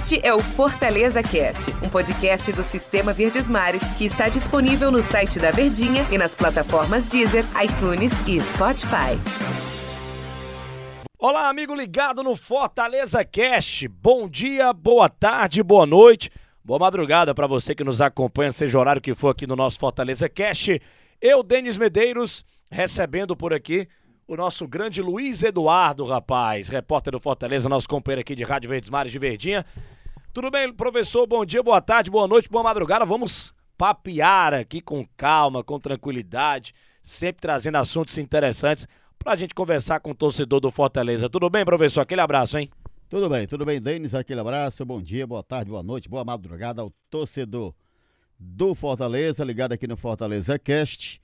Este é o Fortaleza Cast, um podcast do Sistema Verdes Mares que está disponível no site da Verdinha e nas plataformas Deezer, iTunes e Spotify. Olá, amigo ligado no Fortaleza Cast. Bom dia, boa tarde, boa noite, boa madrugada para você que nos acompanha, seja o horário que for aqui no nosso Fortaleza Cast. Eu, Denis Medeiros, recebendo por aqui o nosso grande Luiz Eduardo, rapaz, repórter do Fortaleza, nosso companheiro aqui de Rádio Verdes Mares de Verdinha. Tudo bem, professor? Bom dia, boa tarde, boa noite, boa madrugada. Vamos papear aqui com calma, com tranquilidade, sempre trazendo assuntos interessantes pra gente conversar com o torcedor do Fortaleza. Tudo bem, professor? Aquele abraço, hein? Tudo bem, tudo bem, Denis? Aquele abraço, bom dia, boa tarde, boa noite, boa madrugada ao torcedor do Fortaleza, ligado aqui no Fortaleza Cast.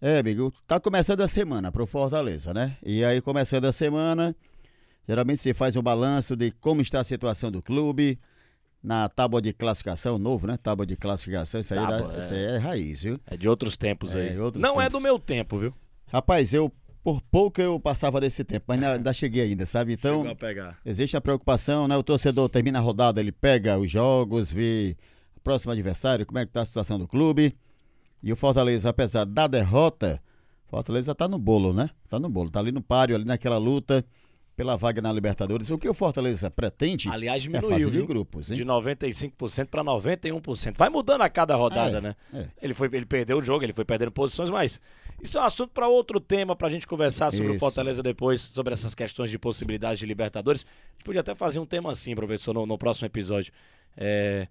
É, amigo, tá começando a semana pro Fortaleza, né? E aí, começando a semana, geralmente se faz um balanço de como está a situação do clube na tábua de classificação, novo, né? Tábua de classificação, isso aí, Tábua, é, é. isso aí é raiz, viu? É de outros tempos É, aí. outros Não é tempos. do meu tempo, viu? Rapaz, eu, por pouco eu passava desse tempo, mas ainda- cheguei ainda, sabe? Então. Existe a preocupação, né? O torcedor termina a rodada, ele pega os jogos, vê o próximo adversário, como é que tá a situação do clube. E o Fortaleza, apesar da derrota, Fortaleza tá no bolo, né? Tá no bolo, tá ali no páreo, ali naquela luta pela vaga na Libertadores. O que o Fortaleza pretende Aliás, é diminuiu, fase de grupos, hein? De 95% para 91%. Vai mudando a cada rodada, É, né? é. Ele, foi, ele perdeu o jogo, ele foi perdendo posições, mas isso é um assunto para outro tema, pra gente conversar sobre o Isso. Fortaleza depois, sobre essas questões de possibilidades de Libertadores. A gente podia até fazer um tema assim, professor, no, no próximo episódio. É,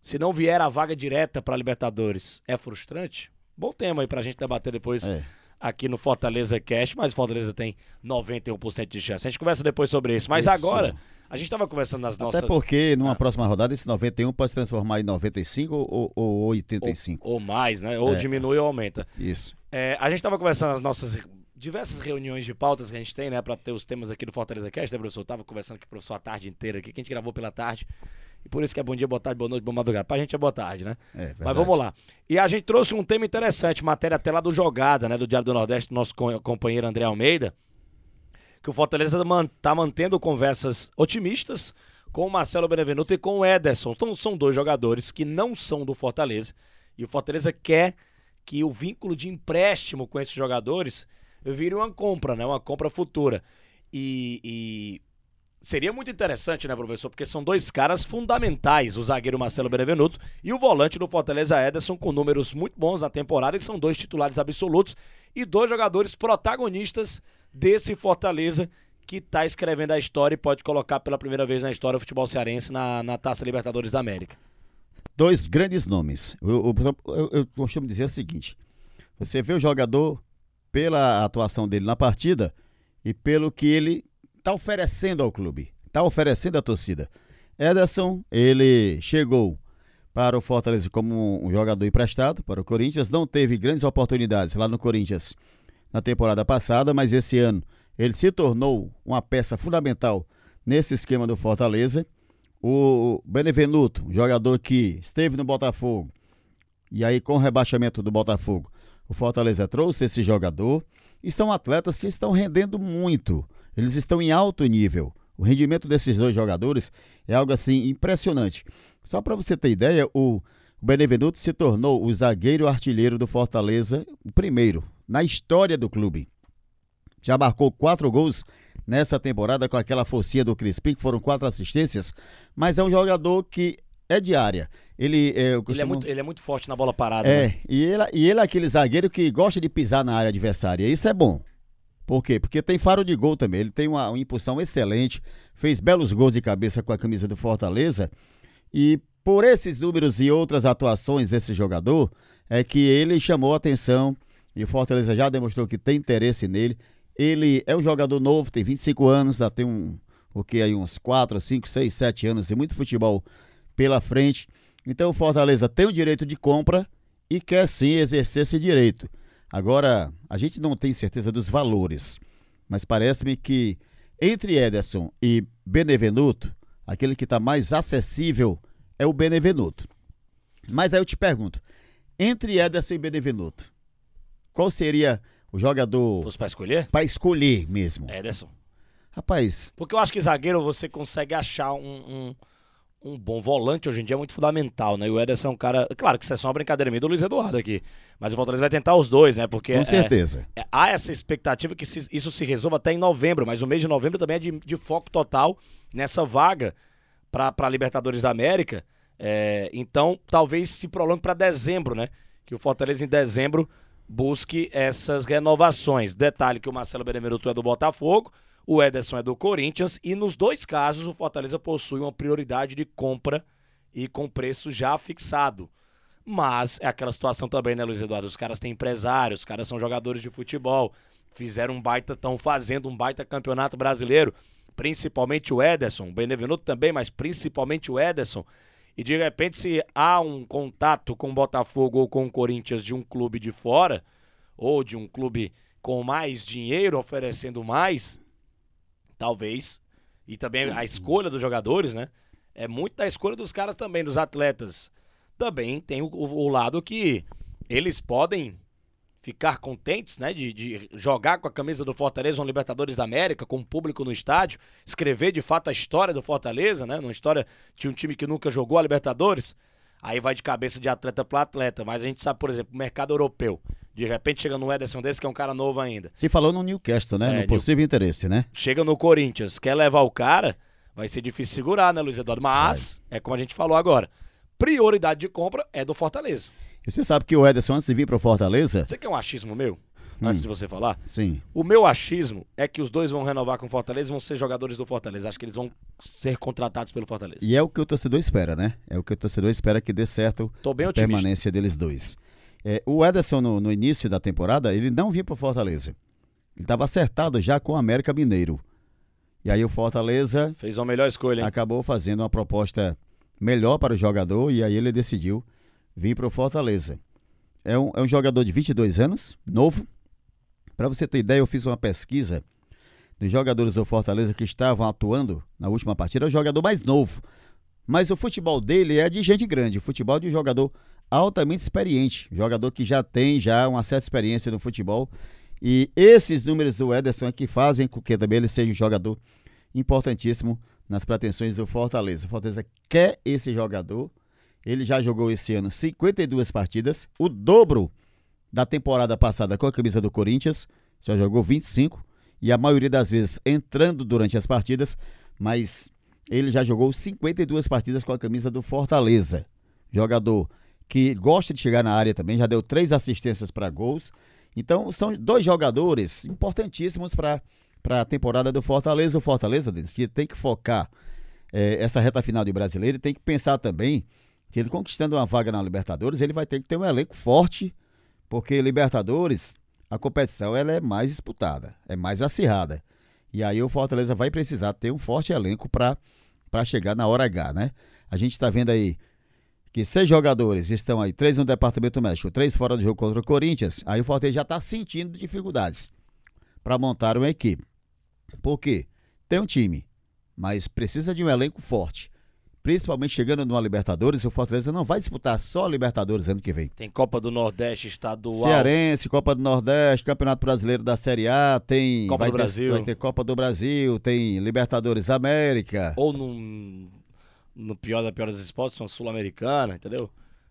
se não vier a vaga direta para Libertadores, é frustrante? Bom tema aí pra gente debater depois É. aqui no Fortaleza Cast, mas o Fortaleza tem 91% de chance. A gente conversa depois sobre isso. Mas Isso. agora, a gente tava conversando nas nossas... Até porque numa Ah. próxima rodada esse 91 pode se transformar em 95 ou, ou 85. Ou mais, né? Ou É. diminui ou aumenta. Isso. É, a gente tava conversando nas nossas diversas reuniões de pautas que a gente tem, né? Pra ter os temas aqui do Fortaleza Cast, né, professor? Eu tava conversando com o professor a tarde inteira aqui, que a gente gravou pela tarde. E por isso que é bom dia, boa tarde, boa noite, boa madrugada. Pra gente é boa tarde, né? É. Mas vamos lá. E a gente trouxe um tema interessante, matéria até lá do Jogada, né? Do Diário do Nordeste, do nosso co- companheiro André Almeida. Que o Fortaleza tá mantendo conversas otimistas com o Marcelo Benevenuto e com o Ederson. Então são dois jogadores que não são do Fortaleza. E o Fortaleza quer que o vínculo de empréstimo com esses jogadores vire uma compra, né? Uma compra futura. E, e seria muito interessante, né, professor? Porque são dois caras fundamentais, o zagueiro Marcelo Benevenuto e o volante do Fortaleza Ederson, com números muito bons na temporada, e são dois titulares absolutos e dois jogadores protagonistas desse Fortaleza que está escrevendo a história e pode colocar pela primeira vez na história o futebol cearense na, na Taça Libertadores da América. dois grandes nomes. Eu, eu- eu- eu costumo dizer o seguinte: você vê o jogador pela atuação dele na partida e pelo que ele está oferecendo ao clube, está oferecendo à torcida. Ederson, ele chegou para o Fortaleza como um jogador emprestado para o Corinthians, não teve grandes oportunidades lá no Corinthians na temporada passada, mas esse ano ele se tornou uma peça fundamental nesse esquema do Fortaleza. O Benevenuto, jogador que esteve no Botafogo, e aí com o rebaixamento do Botafogo, o Fortaleza trouxe esse jogador, e são atletas que estão rendendo muito. Eles estão em alto nível. O rendimento desses dois jogadores é algo assim impressionante. Só para você ter ideia, o Benevenuto se tornou o zagueiro artilheiro do Fortaleza, o primeiro na história do clube. Já marcou quatro gols nessa temporada com aquela forcinha do Crispim, que foram quatro assistências, mas é um jogador que é de área. Ele, é, eu Ele é, costumo- muito, ele é muito forte na bola parada. né? é, e ele, e ele é aquele zagueiro que gosta de pisar na área adversária. Isso é bom. Por quê? Porque tem faro de gol também. Ele tem uma, uma impulsão excelente, fez belos gols de cabeça com a camisa do Fortaleza. E por esses números e outras atuações desse jogador, é que ele chamou a atenção e o Fortaleza já demonstrou que tem interesse nele. Ele é um jogador novo, tem 25 anos, já tem um, o que aí, uns 4, 5, 6, 7 anos e muito futebol pela frente. Então o Fortaleza tem o direito de compra e quer sim exercer esse direito. Agora, a gente não tem certeza dos valores, mas parece-me que entre Ederson e Benevenuto, aquele que está mais acessível é o Benevenuto. Mas aí eu te pergunto, entre Ederson e Benevenuto, qual seria o jogador Fosse pra escolher? para escolher mesmo? Ederson. Rapaz, Porque eu acho que zagueiro você consegue achar um, um, um bom volante hoje em dia é muito fundamental, né? E o Ederson é um cara. Claro que isso é só uma brincadeira minha do Luiz Eduardo aqui. Mas o Fortaleza vai tentar os dois, né? Porque. Com é- certeza. é- há essa expectativa que se- isso se resolva até em novembro, mas o mês de novembro também é de, de foco total nessa vaga para a Libertadores da América. É, então, talvez se prolongue para dezembro, né? Que o Fortaleza em dezembro busque essas renovações. Detalhe que o Marcelo Benevenuto é do Botafogo, o Ederson é do Corinthians e nos dois casos o Fortaleza possui uma prioridade de compra e com preço já fixado. Mas é aquela situação também, né, Luiz Eduardo? Os caras têm empresários, os caras são jogadores de futebol, fizeram um baita, estão fazendo um baita campeonato brasileiro, principalmente o Ederson, o Benevenuto também, mas principalmente o Ederson. E de repente, se há um contato com o Botafogo ou com o Corinthians de um clube de fora, ou de um clube com mais dinheiro oferecendo mais, talvez. E também a escolha dos jogadores, né? É muito da escolha dos caras também, dos atletas. Também tem o, o- o lado que eles podem ficar contentes, né? De, de jogar com a camisa do Fortaleza no Libertadores da América, com o público no estádio, escrever de fato a história do Fortaleza, né? Uma história de um time que nunca jogou a Libertadores. Aí vai de cabeça de atleta para atleta. Mas a gente sabe, por exemplo, o mercado europeu. De repente chega no Ederson desse, que é um cara novo ainda. Se falou no Newcastle, né? É, no New- possível interesse, né? chega no Corinthians, quer levar o cara, vai ser difícil segurar, né, Luiz Eduardo? Mas, é como a gente falou agora, prioridade de compra é do Fortaleza. E você sabe que o Ederson, antes de vir para Fortaleza, Você quer um achismo meu? Hum. Antes de você falar? sim, O meu achismo é que os dois vão renovar com o Fortaleza e vão ser jogadores do Fortaleza. Acho que eles vão ser contratados pelo Fortaleza. e é o que o torcedor espera, né? É o que o torcedor espera que dê certo Tô bem a otimista. permanência deles dois. É, o Ederson, no, no início da temporada, ele não vinha para Fortaleza. Ele estava acertado já com o América Mineiro. E aí o Fortaleza Fez a melhor escolha, hein? acabou fazendo uma proposta melhor para o jogador e aí ele decidiu vir para o Fortaleza. É um, é um jogador de 22 anos, novo. Para você ter ideia, eu fiz uma pesquisa dos jogadores do Fortaleza que estavam atuando na última partida. É o jogador mais novo. Mas o futebol dele é de gente grande. O futebol de um jogador altamente experiente. Jogador que já tem já uma certa experiência no futebol. E esses números do Ederson é que fazem com que também ele seja um jogador importantíssimo nas pretensões do Fortaleza. O Fortaleza quer esse jogador. Ele já jogou esse ano 52 partidas, o dobro da temporada passada com a camisa do Corinthians. Já jogou 25 e a maioria das vezes entrando durante as partidas, mas ele já jogou 52 partidas com a camisa do Fortaleza. Jogador que gosta de chegar na área também, já deu três assistências para gols. Então são dois jogadores importantíssimos para a temporada do Fortaleza. O Fortaleza, Denis, que tem que focar eh, essa reta final de brasileiro e tem que pensar também que ele conquistando uma vaga na Libertadores, ele vai ter que ter um elenco forte, porque Libertadores, a competição ela é mais disputada, é mais acirrada. E aí o Fortaleza vai precisar ter um forte elenco para chegar na hora H, né? A gente está vendo aí que seis jogadores estão aí, três no Departamento Médico, três fora do jogo contra o Corinthians, aí o Fortaleza já está sentindo dificuldades para montar uma equipe. Por quê? Tem um time, mas precisa de um elenco forte. Principalmente chegando numa Libertadores, o Fortaleza não vai disputar só a Libertadores ano que vem. Tem Copa do Nordeste estadual. Cearense, Copa do Nordeste, Campeonato Brasileiro da Série A, tem. Copa do ter, Brasil. Vai ter Copa do Brasil, tem Libertadores América. Ou num, no pior da pior das esportes, uma sul-americana, entendeu?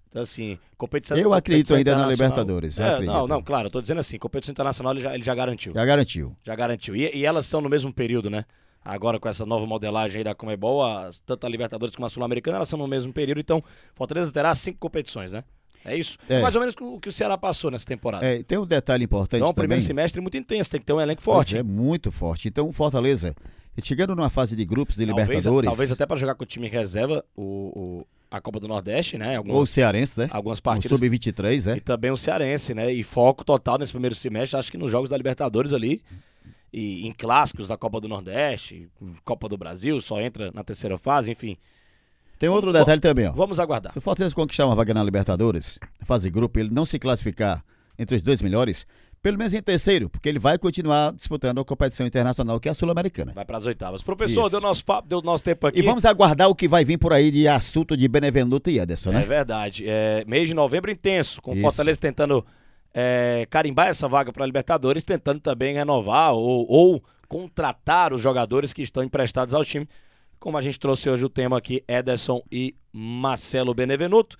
Então, assim, competição Eu acredito competição ainda na Libertadores, É, não, não, claro, eu tô dizendo assim, competição internacional ele já, ele já garantiu. Já garantiu. Já garantiu. E, e elas são no mesmo período, né? Agora com essa nova modelagem aí da Comebol, as, tanto a Libertadores como a Sul-Americana, elas são no mesmo período, então Fortaleza terá cinco competições, né? É isso? É. Mais ou menos o que o Ceará passou nessa temporada. É, tem um detalhe importante então, o primeiro semestre muito intenso, tem que ter um elenco Pois forte. É muito forte. Então o Fortaleza, chegando numa fase de grupos de talvez, Libertadores, talvez até para jogar com o time reserva, o, o- a Copa do Nordeste, né? ou o Algumas, Cearense, né? algumas O partidas Sub-23, E é. também o Cearense, né? E foco total nesse primeiro semestre, acho que nos jogos da Libertadores ali. E em clássicos da Copa do Nordeste, Copa do Brasil, só entra na terceira fase, enfim. Tem outro detalhe também, ó. Vamos aguardar. Se o Fortaleza conquistar uma vaga na Libertadores, fase grupo, ele não se classificar entre os dois melhores, pelo menos em terceiro, porque ele vai continuar disputando a competição internacional, que é a Sul-Americana. Vai para as oitavas. Professor, Isso. deu nosso papo, deu nosso tempo aqui. E vamos aguardar o que vai vir por aí de assunto de Benevenuto e Ederson, É né? verdade. É, mês de novembro intenso, com o Isso. Fortaleza tentando é, carimbar essa vaga para a Libertadores, tentando também renovar ou, ou contratar os jogadores que estão emprestados ao time. Como a gente trouxe hoje o tema aqui, Ederson e Marcelo Benevenuto.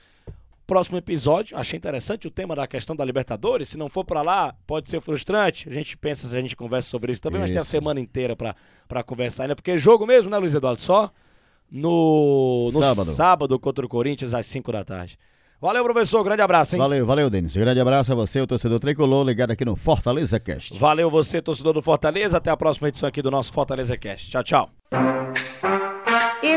Próximo episódio, achei interessante o tema da questão da Libertadores. Se não for para lá, pode ser frustrante. A gente pensa se a gente conversa sobre isso também, isso. mas tem a semana inteira para conversar ainda. Porque jogo mesmo, né, Luiz Eduardo? Só no, no sábado. sábado contra o Corinthians às 5 da tarde. Valeu, professor. Grande abraço, hein? Valeu, valeu, Denis. Grande abraço a você, o torcedor tricolor, ligado aqui no Fortaleza Cast. Valeu você, torcedor do Fortaleza. Até a próxima edição aqui do nosso Fortaleza Cast. Tchau, tchau.